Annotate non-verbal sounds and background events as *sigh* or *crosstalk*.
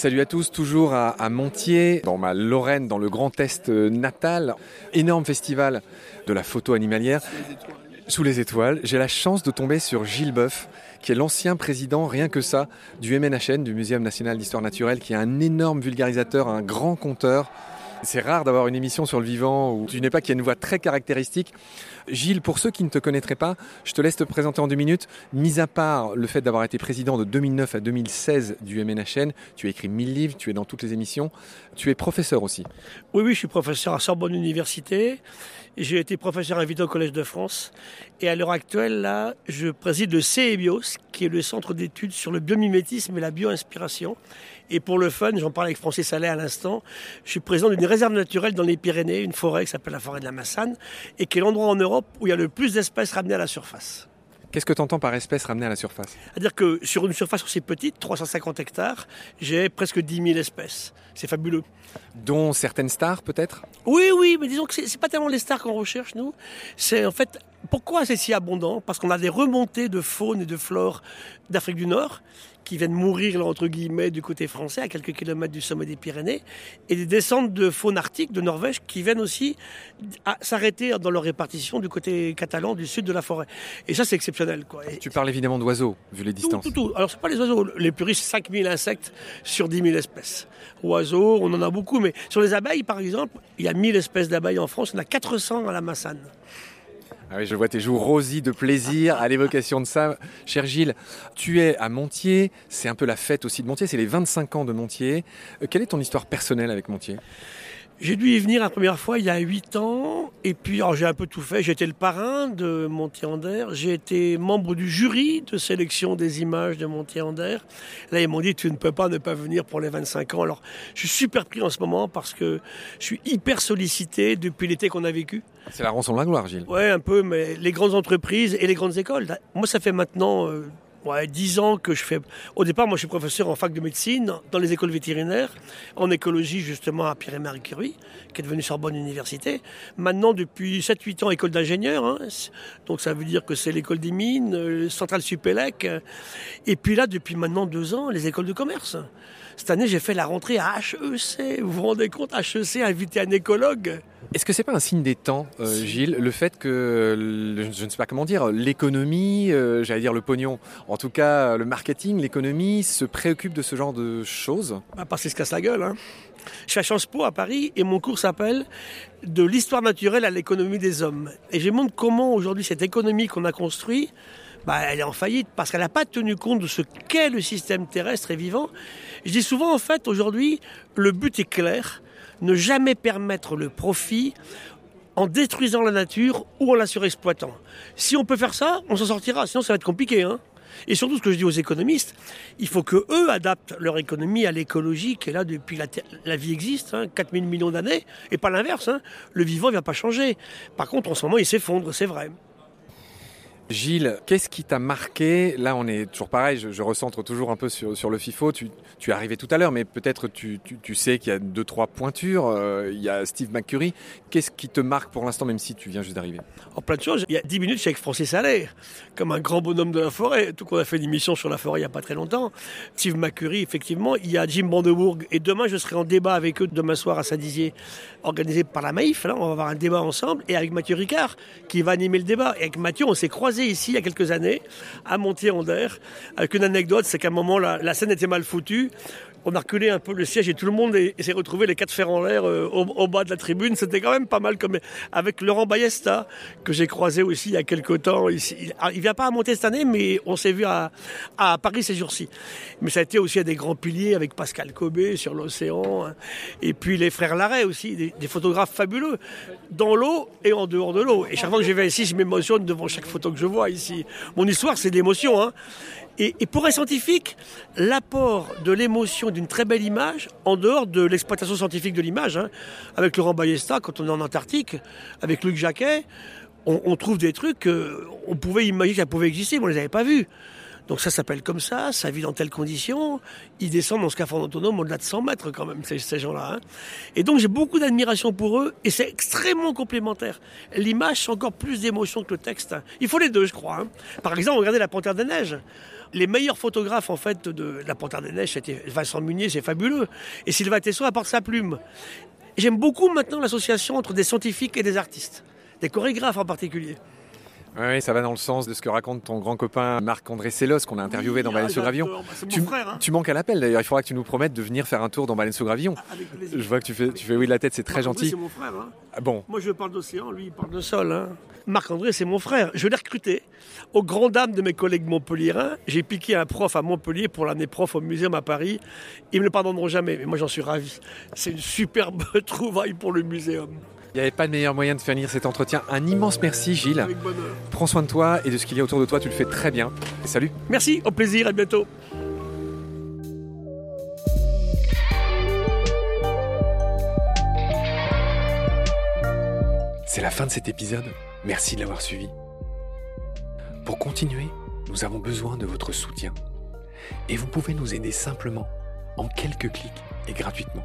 Salut à tous, toujours à, Montier, dans ma Lorraine, dans le Grand Est natal. Énorme festival de la photo animalière. Sous les étoiles, j'ai la chance de tomber sur Gilles Boeuf, qui est l'ancien président, rien que ça, du MNHN, du Muséum national d'histoire naturelle, qui est un énorme vulgarisateur, un grand conteur. C'est rare d'avoir une émission sur le vivant où tu n'es pas qu'il y a une voix très caractéristique. Gilles, pour ceux qui ne te connaîtraient pas, je te laisse te présenter en deux minutes. Mis à part le fait d'avoir été président de 2009 à 2016 du MNHN, tu as écrit 1000 livres, tu es dans toutes les émissions, tu es professeur aussi. Oui, oui, je suis professeur à Sorbonne Université. J'ai été professeur invité au Collège de France. Et à l'heure actuelle, là, je préside le CEBIOS, qui est le centre d'études sur le biomimétisme et la bioinspiration. Et pour le fun, j'en parlais avec Francis Sallet à l'instant, je suis président d'une réserve naturelle dans les Pyrénées, une forêt qui s'appelle la forêt de la Massane, et qui est l'endroit en Europe où il y a le plus d'espèces ramenées à la surface. Qu'est-ce que tu entends par espèces ramenées à la surface C'est-à-dire que sur une surface aussi petite, 350 hectares, j'ai presque 10 000 espèces. C'est fabuleux. Dont certaines stars, peut-être? Oui, oui, mais disons que c'est pas tellement les stars qu'on recherche, nous. C'est en fait, pourquoi c'est si abondant? Parce qu'on a des remontées de faune et de flore d'Afrique du Nord qui viennent mourir, là, entre guillemets, du côté français, à quelques kilomètres du sommet des Pyrénées, et des descentes de faune arctique de Norvège qui viennent aussi s'arrêter dans leur répartition du côté catalan, du sud de la forêt. Et ça, c'est exceptionnel. Quoi. Et tu parles évidemment d'oiseaux, vu les distances. Tout, tout, tout. Alors, c'est pas les oiseaux. Les plus riches, c'est 5000 insectes sur 10 000 espèces. Oiseaux, on en a beaucoup, mais sur les abeilles, par exemple, il y a 1000 espèces d'abeilles en France, on a 400 à la Massane. Ah je vois tes joues rosies de plaisir à l'évocation de ça. Cher Gilles, tu es à Montier, c'est un peu la fête aussi de Montier, c'est les 25 ans de Montier. Euh, quelle est ton histoire personnelle avec Montier? J'ai dû y venir la première fois il y a 8 ans, et puis j'ai un peu tout fait. J'ai été le parrain de Montier-Ander, j'ai été membre du jury de sélection des images de Montier-Ander. Là, ils m'ont dit, tu ne peux pas ne pas venir pour les 25 ans. Alors, je suis super pris en ce moment parce que je suis hyper sollicité depuis l'été qu'on a vécu. C'est la rançon de la gloire, Gilles. Ouais, un peu, mais les grandes entreprises et les grandes écoles. Moi, ça fait maintenant... Euh, ouais, 10 ans que je fais. Au départ, moi, je suis professeur en fac de médecine, dans les écoles vétérinaires, en écologie, justement, à Pierre-et-Marie Curie, qui est devenue Sorbonne Université. Maintenant, depuis 7-8 ans, école d'ingénieur. Hein. Donc, ça veut dire que c'est l'école des mines, le centrale Supélec. Et puis là, depuis maintenant deux ans, les écoles de commerce. Cette année, j'ai fait la rentrée à HEC. Vous vous rendez compte, HEC a invité un écologue. Est-ce que c'est pas un signe des temps, euh, Gilles, le fait que, je ne sais pas comment dire, l'économie, euh, j'allais dire le pognon, en tout cas le marketing, l'économie se préoccupe de ce genre de choses? Bah, Parce qu'il se casse la gueule. Hein. Je suis à Sciences Po à Paris et mon cours s'appelle De l'histoire naturelle à l'économie des hommes. Et je montre comment aujourd'hui cette économie qu'on a construite, bah, elle est en faillite parce qu'elle n'a pas tenu compte de ce qu'est le système terrestre et vivant je dis souvent, en fait, aujourd'hui, le but est clair, ne jamais permettre le profit en détruisant la nature ou en la surexploitant. Si on peut faire ça, on s'en sortira, sinon ça va être compliqué. Hein et surtout, ce que je dis aux économistes, il faut que eux adaptent leur économie à l'écologie qui est là depuis la, vie existe, hein, 4000 millions d'années, et pas l'inverse. Hein. Le vivant ne va pas changer. Par contre, en ce moment, il s'effondre, c'est vrai. Gilles, qu'est-ce qui t'a marqué? Là, on est toujours pareil, je, recentre toujours un peu sur, le FIFO. Tu, es arrivé tout à l'heure, mais peut-être tu, sais qu'il y a deux, trois pointures. Euh, il y a Steve McCurry. Qu'est-ce qui te marque pour l'instant, même si tu viens juste d'arriver? En plein de choses. Il y a dix minutes, je suis avec Francis Allaire, comme un grand bonhomme de la forêt. Tout qu'on a fait une émission sur la forêt il n'y a pas très longtemps. Steve McCurry, effectivement. Il y a Jim Brandebourg. Et demain, je serai en débat avec eux, demain soir à Saint-Dizier, organisé par la Maïf. Là, on va avoir un débat ensemble. Et avec Mathieu Ricard, qui va animer le débat. Et avec Mathieu, on s'est croisés ici il y a quelques années à Montier-en-Der avec une anecdote, c'est qu'à un moment la, scène était mal foutue. On a reculé un peu le siège et tout le monde s'est retrouvé les quatre fers en l'air euh, au, bas de la tribune. C'était quand même pas mal comme avec Laurent Ballesta que j'ai croisé aussi il y a quelques temps. Il, il vient pas à monter cette année, mais on s'est vu à, Paris ces jours-ci. Mais ça a été aussi à des grands piliers avec Pascal Cobé sur l'océan hein. et puis les frères Larrey aussi, des, photographes fabuleux dans l'eau et en dehors de l'eau. Et chaque fois que je vais ici, je m'émotionne devant chaque photo que je vois ici. Mon histoire, c'est l'émotion. Hein. Et, pour un scientifique, l'apport de l'émotion d'une très belle image, en dehors de l'exploitation scientifique de l'image, hein, avec Laurent Ballesta, quand on est en Antarctique, avec Luc Jacquet, on, on trouve des trucs qu'on pouvait imaginer qu'elles pouvaient exister, mais on ne les avait pas vus. Donc ça s'appelle comme ça, ça vit dans telles conditions. Ils descendent en scaphandre autonome au-delà de 100 mètres quand même, ces, gens-là. Hein. Et donc j'ai beaucoup d'admiration pour eux et c'est extrêmement complémentaire. L'image, c'est encore plus d'émotion que le texte. Hein. Il faut les deux, je crois. Hein. Par exemple, regardez La Panthère des Neiges. Les meilleurs photographes en fait de La Panthère des Neiges, c'était Vincent Munier, c'est fabuleux. Et Sylvain Tesson apporte sa plume. J'aime beaucoup maintenant l'association entre des scientifiques et des artistes, des chorégraphes en particulier. Oui, ça va dans le sens de ce que raconte ton grand copain Marc-André Sellos, qu'on a interviewé dans Baleine sur Gravillon. Bah, tu, hein. tu, manques à l'appel d'ailleurs, il faudra que tu nous promettes de venir faire un tour dans Baleine sur Gravillon. Ah, je vois que tu fais, tu fais oui de la tête, c'est très gentil. C'est mon frère. Hein. Ah, bon? Moi je parle d'océan, lui il parle de sol. Hein. Marc-André, c'est mon frère. Je l'ai recruté. Au grand dam de mes collègues montpelliérains, j'ai piqué un prof à Montpellier pour l'année prof au muséum à Paris. Ils ne me le pardonneront jamais, mais moi j'en suis ravi. C'est une superbe *laughs* trouvaille pour le muséum. Il n'y avait pas de meilleur moyen de finir cet entretien. Un immense merci, Gilles. Prends soin de toi et de ce qu'il y a autour de toi. Tu le fais très bien. salut. Merci, au plaisir, à bientôt. C'est la fin de cet épisode. Merci de l'avoir suivi. Pour continuer, nous avons besoin de votre soutien. Et vous pouvez nous aider simplement, en quelques clics et gratuitement.